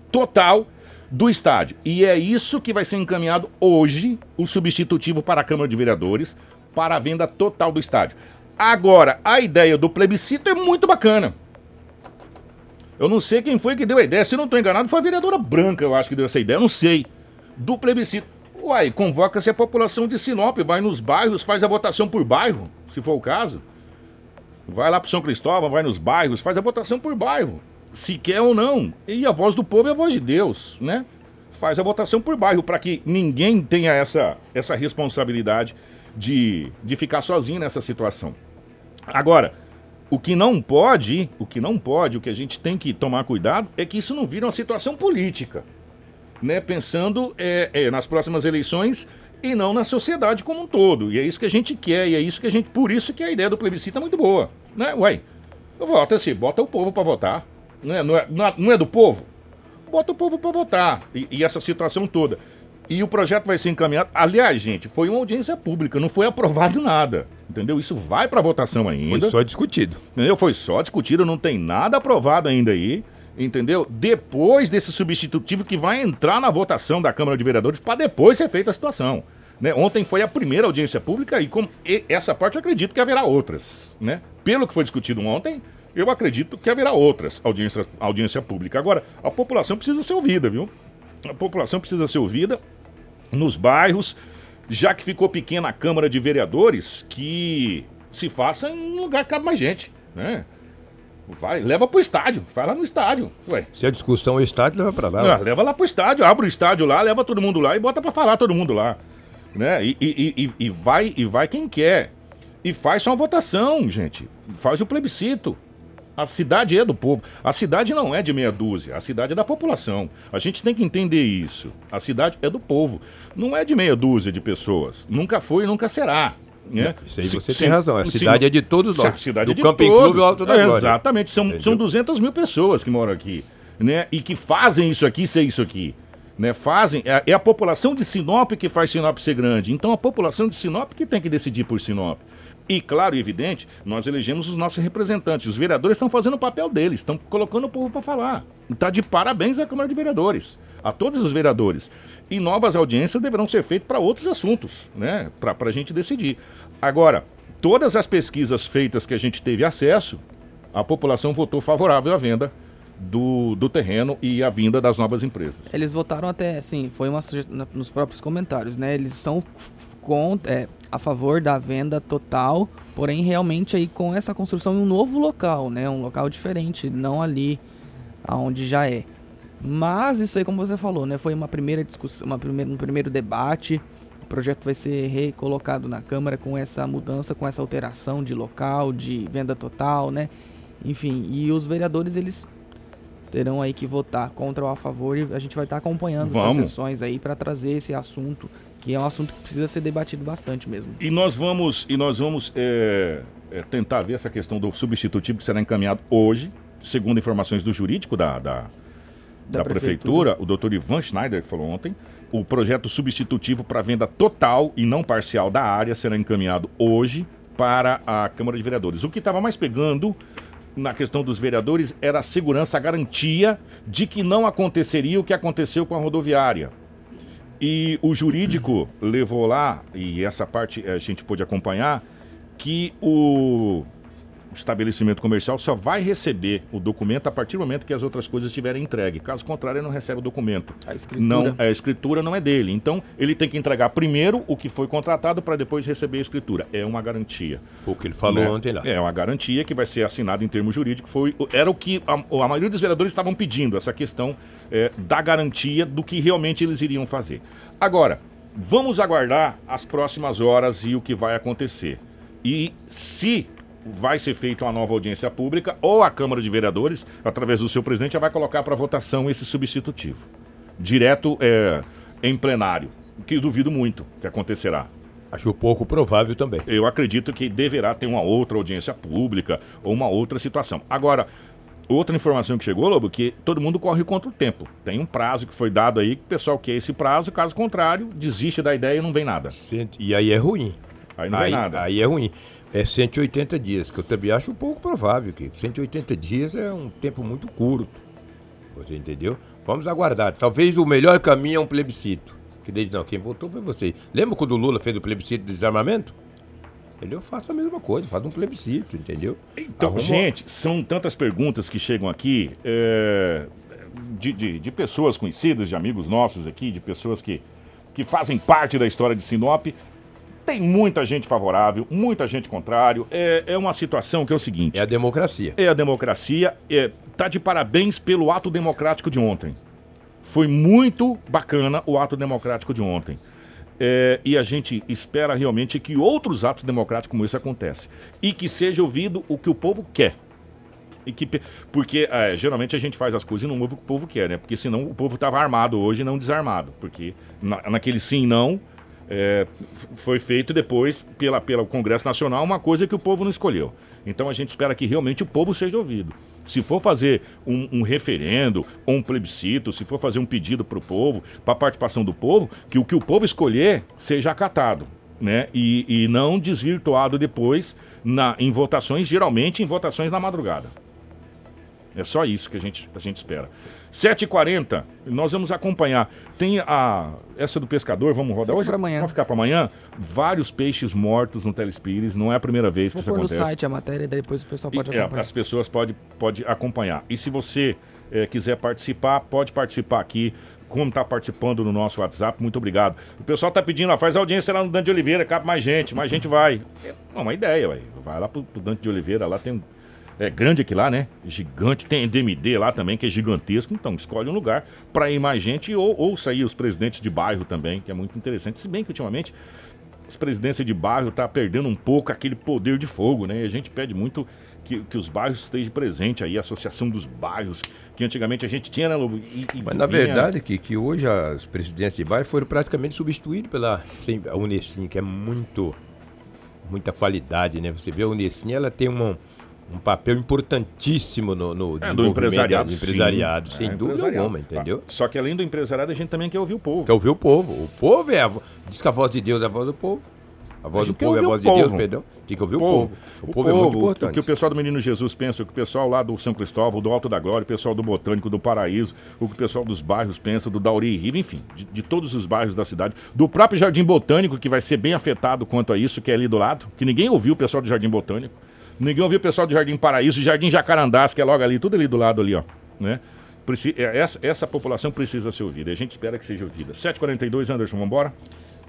Total do estádio. E é isso que vai ser encaminhado hoje, o substitutivo para a Câmara de Vereadores, para a venda total do estádio. Agora, a ideia do plebiscito é muito bacana. Eu não sei quem foi que deu a ideia. Se não estou enganado, foi a vereadora Branca, eu acho que deu essa ideia. Eu não sei. Do plebiscito. Uai, convoca-se a população de Sinop, vai nos bairros, faz a votação por bairro, se for o caso. Vai lá pro São Cristóvão, vai nos bairros, faz a votação por bairro. Se quer ou não. E a voz do povo é a voz de Deus, né? Faz a votação por bairro para que ninguém tenha essa, essa responsabilidade de, de ficar sozinho nessa situação. Agora, o que não pode, o que não pode, o que a gente tem que tomar cuidado é que isso não vira uma situação política, né? Pensando é, é, nas próximas eleições e não na sociedade como um todo. E é isso que a gente quer, e é isso que a gente, por isso que a ideia do plebiscito é muito boa, né? Ué, vota assim, bota o povo para votar, não é, não é, não é do povo? Bota o povo para votar e, e essa situação toda. E o projeto vai ser encaminhado. Aliás, gente, foi uma audiência pública, não foi aprovado nada. Entendeu? Isso vai para votação ainda. Foi só discutido. Entendeu? Foi só discutido, não tem nada aprovado ainda aí. Entendeu? Depois desse substitutivo que vai entrar na votação da Câmara de Vereadores para depois ser feita a situação. Né? Ontem foi a primeira audiência pública e, com, e essa parte eu acredito que haverá outras. Né? Pelo que foi discutido ontem, eu acredito que haverá outras audiências audiência pública. Agora, a população precisa ser ouvida, viu? A população precisa ser ouvida nos bairros, já que ficou pequena a Câmara de Vereadores, que se faça em um lugar que cabe mais gente, né? Vai, leva pro estádio, vai lá no estádio. Ué. Se a discussão é o estádio, leva pra lá. Ah, leva lá pro estádio, abre o estádio lá, leva todo mundo lá e bota pra falar todo mundo lá. Né? E, e, e, e vai, e vai quem quer. E faz só uma votação, gente. Faz o plebiscito. A cidade é do povo. A cidade não é de meia dúzia, a cidade é da população. A gente tem que entender isso. A cidade é do povo. Não é de meia dúzia de pessoas. Nunca foi e nunca será. Né? Isso aí você se, tem razão. A cidade é de todos nós. Cidade do é Camping todos. Clube Alto da é, Glória. Exatamente. São, são 200 mil pessoas que moram aqui. Né? E que fazem isso aqui ser isso aqui. Né, fazem, é, é a população de Sinop que faz Sinop ser grande. Então a população de Sinop que tem que decidir por Sinop. E claro e evidente, nós elegemos os nossos representantes. Os vereadores estão fazendo o papel deles, estão colocando o povo para falar. Está de parabéns à Câmara de Vereadores, a todos os vereadores. E novas audiências deverão ser feitas para outros assuntos, né? Para a gente decidir. Agora, todas as pesquisas feitas que a gente teve acesso, a população votou favorável à venda do, do terreno e à vinda das novas empresas. Eles votaram até, assim, foi uma sugestão nos próprios comentários, né? Eles são contra, é, a favor da venda total, porém realmente aí com essa construção em um novo local, né? Um local diferente, não ali aonde já é. Mas isso aí, como você falou, né? Foi uma primeira discussão, uma primeira, um primeiro debate. O projeto vai ser recolocado na Câmara com essa mudança, com essa alteração de local, de venda total, né? Enfim, e os vereadores eles terão aí que votar contra ou a favor e a gente vai estar acompanhando Vamos. essas sessões aí para trazer esse assunto que é um assunto que precisa ser debatido bastante mesmo. E nós vamos, e nós vamos é, é, tentar ver essa questão do substitutivo que será encaminhado hoje, segundo informações do jurídico da, da, da, Da prefeitura, o doutor Ivan Schneider que falou ontem. O projeto substitutivo para venda total e não parcial da área será encaminhado hoje para a Câmara de Vereadores. O que estava mais pegando na questão dos vereadores era a segurança, a garantia de que não aconteceria o que aconteceu com a rodoviária. E o jurídico levou lá, e essa parte a gente pôde acompanhar, que o estabelecimento comercial só vai receber o documento a partir do momento que as outras coisas estiverem entregue. Caso contrário, ele não recebe o documento. A escritura. Não, a escritura não é dele. Então, ele tem que entregar primeiro o que foi contratado para depois receber a escritura. É uma garantia. Foi o que ele falou né? ontem lá. É uma garantia que vai ser assinada em termos jurídicos. Foi, era o que a, a maioria dos vereadores estavam pedindo, essa questão é, da garantia do que realmente eles iriam fazer. Agora, vamos aguardar as próximas horas e o que vai acontecer. E se vai ser feita uma nova audiência pública ou a Câmara de Vereadores, através do seu presidente, já vai colocar para votação esse substitutivo. Direto é, em plenário, que duvido muito que acontecerá. Acho pouco provável também. Eu acredito que deverá ter uma outra audiência pública ou uma outra situação. Agora, outra informação que chegou, Lobo, que todo mundo corre contra o tempo. Tem um prazo que foi dado aí, que o pessoal quer esse prazo, caso contrário, desiste da ideia e não vem nada. E aí é ruim. Aí não aí, vem nada. Aí é ruim. É 180 dias, que eu também acho um pouco provável, que 180 dias é um tempo muito curto. Você entendeu? Vamos aguardar. Talvez o melhor caminho é um plebiscito. Que desde não, quem votou foi você. Lembra quando o Lula fez o plebiscito do desarmamento? Entendeu? Faça a mesma coisa, faz um plebiscito, entendeu? Então, Arruma- gente, são tantas perguntas que chegam aqui é, de, de- de pessoas conhecidas, de amigos nossos aqui, de pessoas que, que fazem parte da história de Sinop. Tem muita gente favorável, muita gente contrário. É, é uma situação que é o seguinte: É a democracia. é a democracia. É, tá de parabéns pelo ato democrático de ontem. Foi muito bacana o ato democrático de ontem. É, e a gente espera realmente que outros atos democráticos como esse aconteçam. E que seja ouvido o que o povo quer. E que, porque é, geralmente a gente faz as coisas e não ouve o que o povo quer, né? Porque senão o povo estava armado hoje e não desarmado. Porque na, naquele sim não é, foi feito depois pela, pelo Congresso Nacional uma coisa que o povo não escolheu. Então a gente espera que realmente o povo seja ouvido. Se for fazer um, um referendo ou um plebiscito, se for fazer um pedido para o povo, para a participação do povo, que o que o povo escolher seja acatado. Né? E, e não desvirtuado depois na, em votações, geralmente em votações na madrugada. É só isso que a gente, a gente espera. 7h40, nós vamos acompanhar. Tem a. Essa do pescador, vamos rodar Fica hoje? pra amanhã. Vamos ficar para amanhã? Vários peixes mortos no Telespires, não é a primeira vez que Vou isso pôr no acontece. site a matéria, daí depois o pessoal pode E, é, acompanhar. as pessoas podem pode acompanhar. E se você eh, quiser participar, pode participar aqui. Como está participando no nosso WhatsApp, muito obrigado. O pessoal está pedindo, ó, faz audiência lá no Dante de Oliveira, cabe mais gente, mais gente vai. É uma ideia, ué. Vai lá pro, pro Dante de Oliveira, lá tem um. É grande aqui lá, né? Gigante. Tem DMD lá também, que é gigantesco. Então, escolhe um lugar para ir mais gente ou aí os presidentes de bairro também, que é muito interessante. Se bem que ultimamente as presidências de bairro tá perdendo um pouco aquele poder de fogo, né? E a gente pede muito que, que os bairros estejam presentes aí, a associação dos bairros, que antigamente a gente tinha, né, Lobo? E- e Mas na vinha- verdade que, que hoje as presidências de bairro foram praticamente substituídas pela sem- a Unesim, que é muito muita qualidade, né? Você vê a Unesim, ela tem uma, um papel importantíssimo no, no É, do empresariado. do sim. empresariado, sem É, dúvida empresariado. alguma, entendeu? Só que além do empresariado, a gente também quer ouvir o povo. Quer ouvir o povo. O povo é a diz que a voz de Deus é a voz do povo. A voz A do povo é a voz o de Deus, povo. perdão. Tem que ouvir o povo. O povo é muito O importante. que o pessoal do Menino Jesus pensa, o que o pessoal lá do São Cristóvão, do Alto da Glória, o pessoal do Botânico, do Paraíso, o que o pessoal dos bairros pensa, do Dauri e Riva, enfim, de, de todos os bairros da cidade, do próprio Jardim Botânico, que vai ser bem afetado quanto a isso, que é ali do lado, que ninguém ouviu o pessoal do Jardim Botânico, ninguém ouviu o pessoal do Jardim Paraíso, Jardim Jacarandás, que é logo ali, tudo ali do lado ali, ó, né? Preci- é, essa, essa população precisa ser ouvida, a gente espera que seja ouvida. 7h42, Anderson, vambora?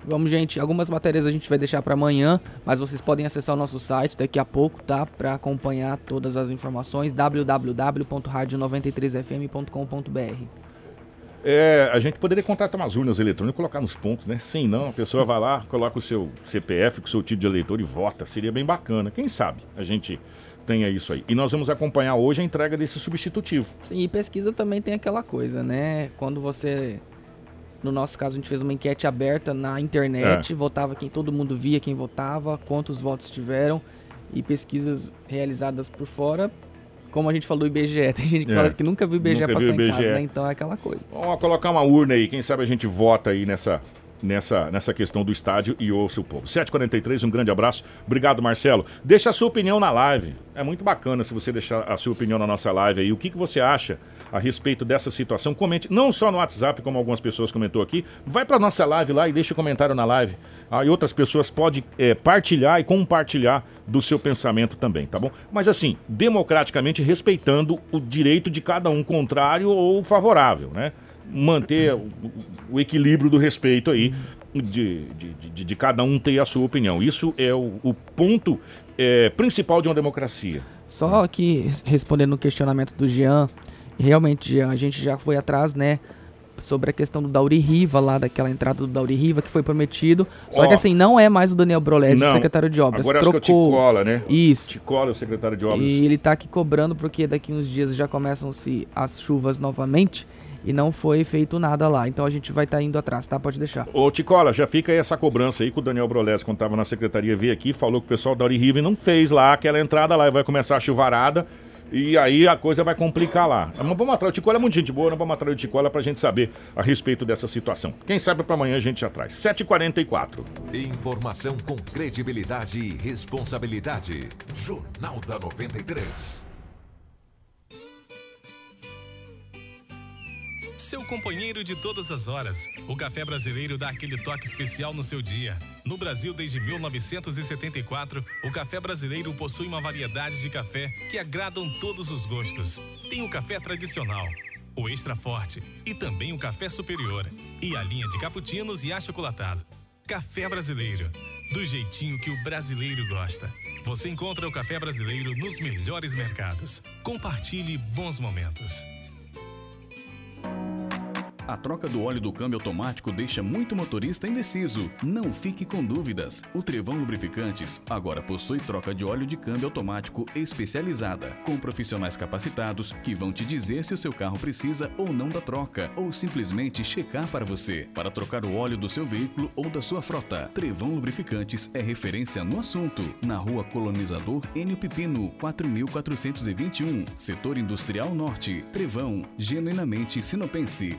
Vamos, gente. Algumas matérias a gente vai deixar para amanhã, mas vocês podem acessar o nosso site daqui a pouco, tá? Para acompanhar todas as informações www.radio93fm.com.br. É, a gente poderia contratar umas urnas eletrônicas e colocar nos pontos, né? Sem não, a pessoa vai lá, coloca o seu CPF, com o seu título de eleitor e vota. Seria bem bacana. Quem sabe a gente tenha isso aí. E nós vamos acompanhar hoje a entrega desse substitutivo. Sim, e pesquisa também tem aquela coisa, né? Quando você. No nosso caso, a gente fez uma enquete aberta na internet, É. votava quem todo mundo via, quem votava, quantos votos tiveram, e pesquisas realizadas por fora, como a gente falou do IBGE. Tem gente que É. fala que nunca viu o IBGE Nunca passar o em casa, IBGE. né? Então é aquela coisa. Vamos colocar uma urna aí, quem sabe a gente vota aí nessa, nessa, nessa questão do estádio e ouça o povo. 7h43, um grande abraço. Obrigado, Marcelo. Deixa a sua opinião na live. É muito bacana se você deixar a sua opinião na nossa live aí. O que, que você acha a respeito dessa situação? Comente, não só no WhatsApp, como algumas pessoas comentou aqui. Vai para nossa live lá e deixa o comentário na live. Aí outras pessoas podem é, partilhar e compartilhar do seu pensamento também, tá bom? Mas assim, democraticamente respeitando o direito de cada um contrário ou favorável, né? Manter o, o equilíbrio do respeito aí de, de, de- de cada um ter a sua opinião. Isso é o, o ponto é, principal de uma democracia. Só que res- respondendo o questionamento do Jean, realmente, a gente já foi atrás, né? Sobre a questão do Dauri Riva, lá daquela entrada do Dauri Riva que foi prometido. Só Ó. que assim, não é mais o Daniel Brolesi, o secretário de obras. Agora acho que é o Trocou. Ticola, né? Isso. Ticola é o secretário de obras. E ele tá aqui cobrando porque daqui uns dias já começam-se as chuvas novamente e não foi feito nada lá. Então a gente vai estar indo atrás, tá? Pode deixar. Ô, Ticola, já fica aí essa cobrança aí que o Daniel Brolés, quando estava na secretaria, veio aqui falou que o pessoal da Uri Riven não fez lá aquela entrada lá e vai começar a chuvarada. E aí a coisa vai complicar lá. Mas vamos atrás. O Ticola é muito gente boa, não vamos atrás do Ticola pra gente saber a respeito dessa situação. Quem sabe pra amanhã a gente já traz. 7h44. Informação com credibilidade e responsabilidade. Jornal da 93. Seu companheiro de todas as horas, o café brasileiro dá aquele toque especial no seu dia. No Brasil, desde 1974, o café brasileiro possui uma variedade de café que agradam todos os gostos. Tem o café tradicional, o extra forte e também o café superior. E a linha de cappuccinos e achocolatado. Café brasileiro, do jeitinho que o brasileiro gosta. Você encontra o café brasileiro nos melhores mercados. Compartilhe bons momentos. A troca do óleo do câmbio automático deixa muito motorista indeciso. Não fique com dúvidas. O Trevão Lubrificantes agora possui troca de óleo de câmbio automático especializada, com profissionais capacitados que vão te dizer se o seu carro precisa ou não da troca, ou simplesmente checar para você, para trocar o óleo do seu veículo ou da sua frota. Trevão Lubrificantes é referência no assunto. Na rua Colonizador Enio Pipino, 4421, Setor Industrial Norte. Trevão, genuinamente sinopense.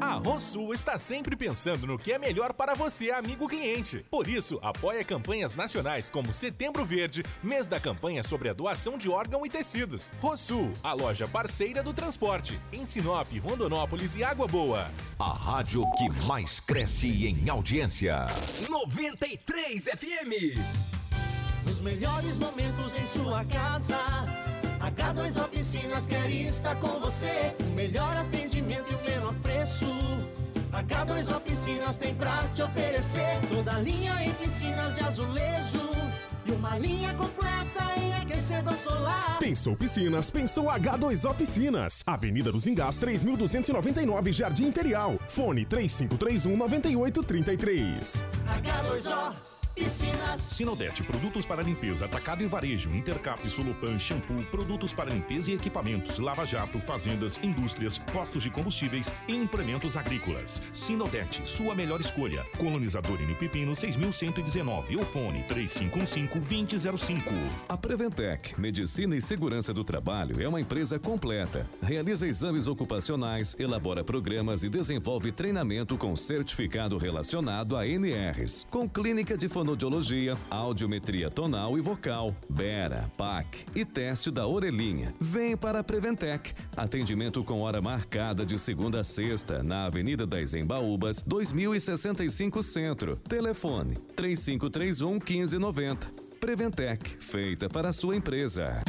A Rosul está sempre pensando no que é melhor para você, amigo cliente. Por isso, apoia campanhas nacionais como Setembro Verde, mês da campanha sobre a doação de órgão e tecidos. Rosul, a loja parceira do transporte, em Sinop, Rondonópolis e Água Boa. A rádio que mais cresce em audiência. 93 FM. Os melhores momentos em sua casa. H2 Oficinas quer estar com você. O melhor atendimento e o menor preço. H2 Oficinas tem pra te oferecer. Toda linha em piscinas de azulejo. E uma linha completa em aquecedor solar. Pensou Piscinas, pensou H2O Piscinas. Avenida dos Engás, 3299, Jardim Imperial. Fone 3531 9833. H2O Piscinas. Sinodete, produtos para limpeza, atacado e varejo, Intercap, Solupan, shampoo, produtos para limpeza e equipamentos, lava-jato, fazendas, indústrias, postos de combustíveis e implementos agrícolas. Sinodete, sua melhor escolha. Colonizador em Pepino 6119 ou fone 3515-2005. A Preventec, Medicina e Segurança do Trabalho, é uma empresa completa. Realiza exames ocupacionais, elabora programas e desenvolve treinamento com certificado relacionado a NRs, com clínica de fonoaudiologia, audiometria tonal e vocal, Bera, PAC e teste da orelhinha. Vem para a Preventec. Atendimento com hora marcada de segunda a sexta, na Avenida das Embaúbas, 2065 Centro. Telefone 3531 1590. Preventec, feita para a sua empresa.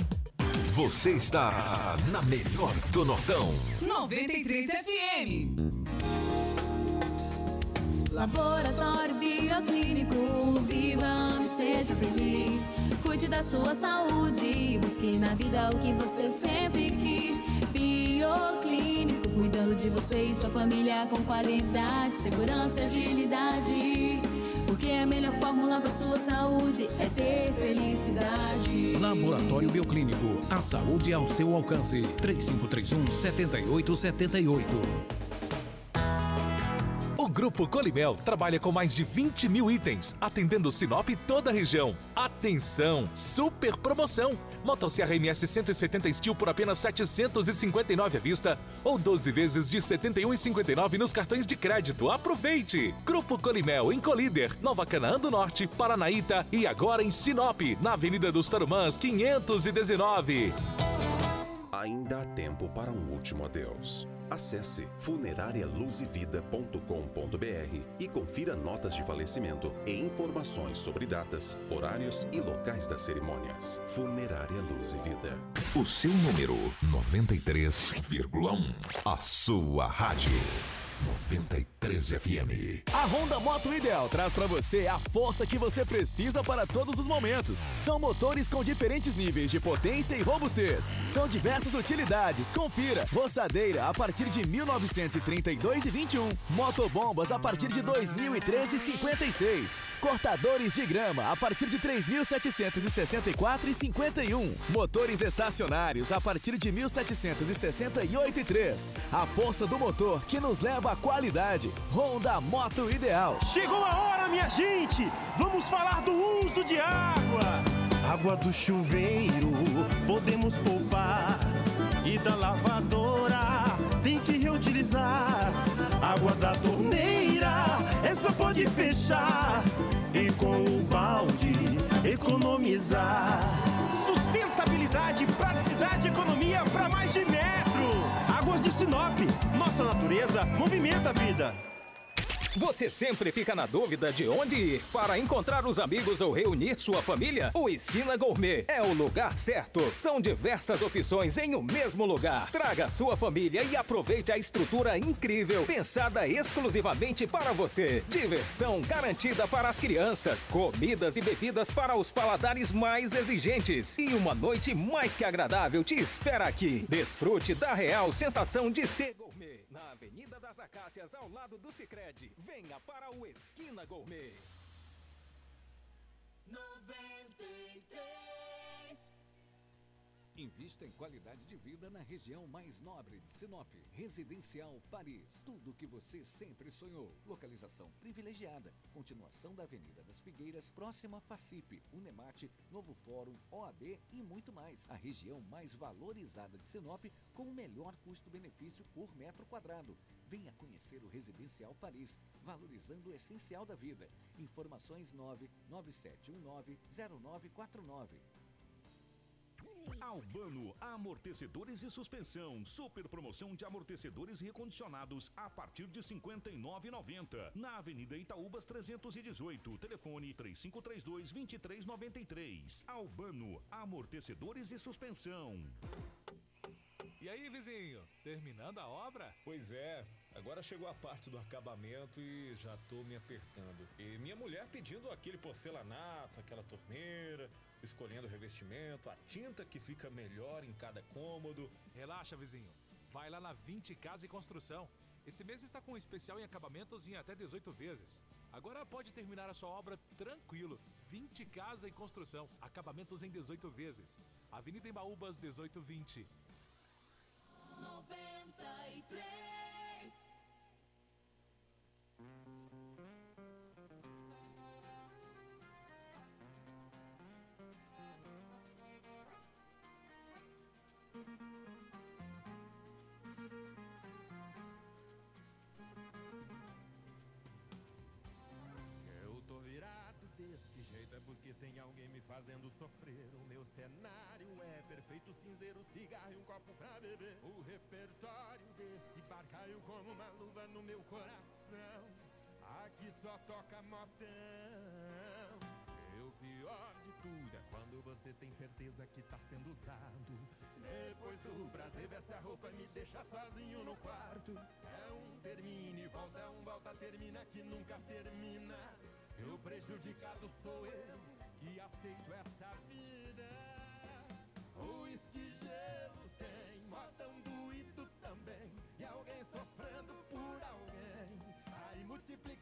Você está na melhor do Nortão. 93 FM. Laboratório Bioclínico, viva, seja feliz. Cuide da sua saúde, busque na vida o que você sempre quis. Bioclínico, cuidando de você e sua família com qualidade, segurança e agilidade. Porque a melhor fórmula para sua saúde é ter felicidade. Laboratório Bioclínico, a saúde ao seu alcance. 3531 7878. Grupo Colimel trabalha com mais de 20 mil itens, atendendo Sinop e toda a região. Atenção! Super promoção! Motosserra MS 170 Steel por apenas 759 à vista ou 12 vezes de 71,59 nos cartões de crédito. Aproveite! Grupo Colimel em Colíder, Nova Canaã do Norte, Paranaíta e agora em Sinop, na Avenida dos Tarumãs 519. Ainda há tempo para um último adeus. Acesse funerarialuzevida.com.br e confira notas de falecimento e informações sobre datas, horários e locais das cerimônias. Funerária Luz e Vida. O seu número 93,1. A sua rádio 93 FM. A Honda Moto Ideal traz para você a força que você precisa para todos os momentos. São motores com diferentes níveis de potência e robustez. São diversas utilidades. Confira. Roçadeira a partir de 1932 e 21. Motobombas a partir de 2013 e 56. Cortadores de grama a partir de 3.764 e 51. Motores estacionários a partir de 1768 e 3. A força do motor que nos leva à qualidade. Honda Moto Ideal. Chegou a hora, minha gente! Vamos falar do uso de água. Água do chuveiro, podemos poupar. E da lavadora, tem que reutilizar. Água da torneira, essa pode fechar. E com o balde, economizar. Sustentabilidade, praticidade, economia para mais de metro. De Sinop, nossa natureza movimenta a vida. Você sempre fica na dúvida de onde ir para encontrar os amigos ou reunir sua família? O Esquina Gourmet é o lugar certo. São diversas opções em um mesmo lugar. Traga sua família e aproveite a estrutura incrível, pensada exclusivamente para você. Diversão garantida para as crianças, comidas e bebidas para os paladares mais exigentes. E uma noite mais que agradável te espera aqui. Desfrute da real sensação de ser gourmet. Acácias, ao lado do Sicredi. Venha para o Esquina Gourmet. Invista em qualidade de vida na região mais nobre de Sinop. Residencial Paris. Tudo o que você sempre sonhou. Localização privilegiada. Continuação da Avenida das Figueiras, próxima Facip, Unemate, Novo Fórum, OAB e muito mais. A região mais valorizada de Sinop com o melhor custo-benefício por metro quadrado. Venha conhecer o Residencial Paris, valorizando o essencial da vida. Informações 997190949. Albano Amortecedores e Suspensão. Super promoção de amortecedores recondicionados a partir de R$ 59,90. Na Avenida Itaúbas 318. Telefone 3532 2393. Albano Amortecedores e Suspensão. Aí, vizinho? Terminando a obra? Pois é, agora chegou a parte do acabamento e já tô me apertando. E minha mulher pedindo aquele porcelanato, aquela torneira, escolhendo o revestimento, a tinta que fica melhor em cada cômodo. Relaxa, vizinho. Vai lá na 20 Casa e Construção. Esse mês está com um especial em acabamentos em até 18 vezes. Agora pode terminar a sua obra tranquilo. 20 Casa e Construção. Acabamentos em 18 vezes. Avenida Embaúbas 1820. Tem alguém me fazendo sofrer. O meu cenário é perfeito, cinzeiro, cigarro e um copo pra beber. O repertório desse bar caiu como uma luva no meu coração. Aqui só toca modão. E o pior de tudo é quando você tem certeza que tá sendo usado. Depois do prazer, veste a roupa e me deixa sozinho no quarto. É um termina e volta, um volta, termina que nunca termina. E o prejudicado sou eu aceito essa vida. O esquigelo tem modão doído também. E alguém sofrendo por alguém. Aí multiplica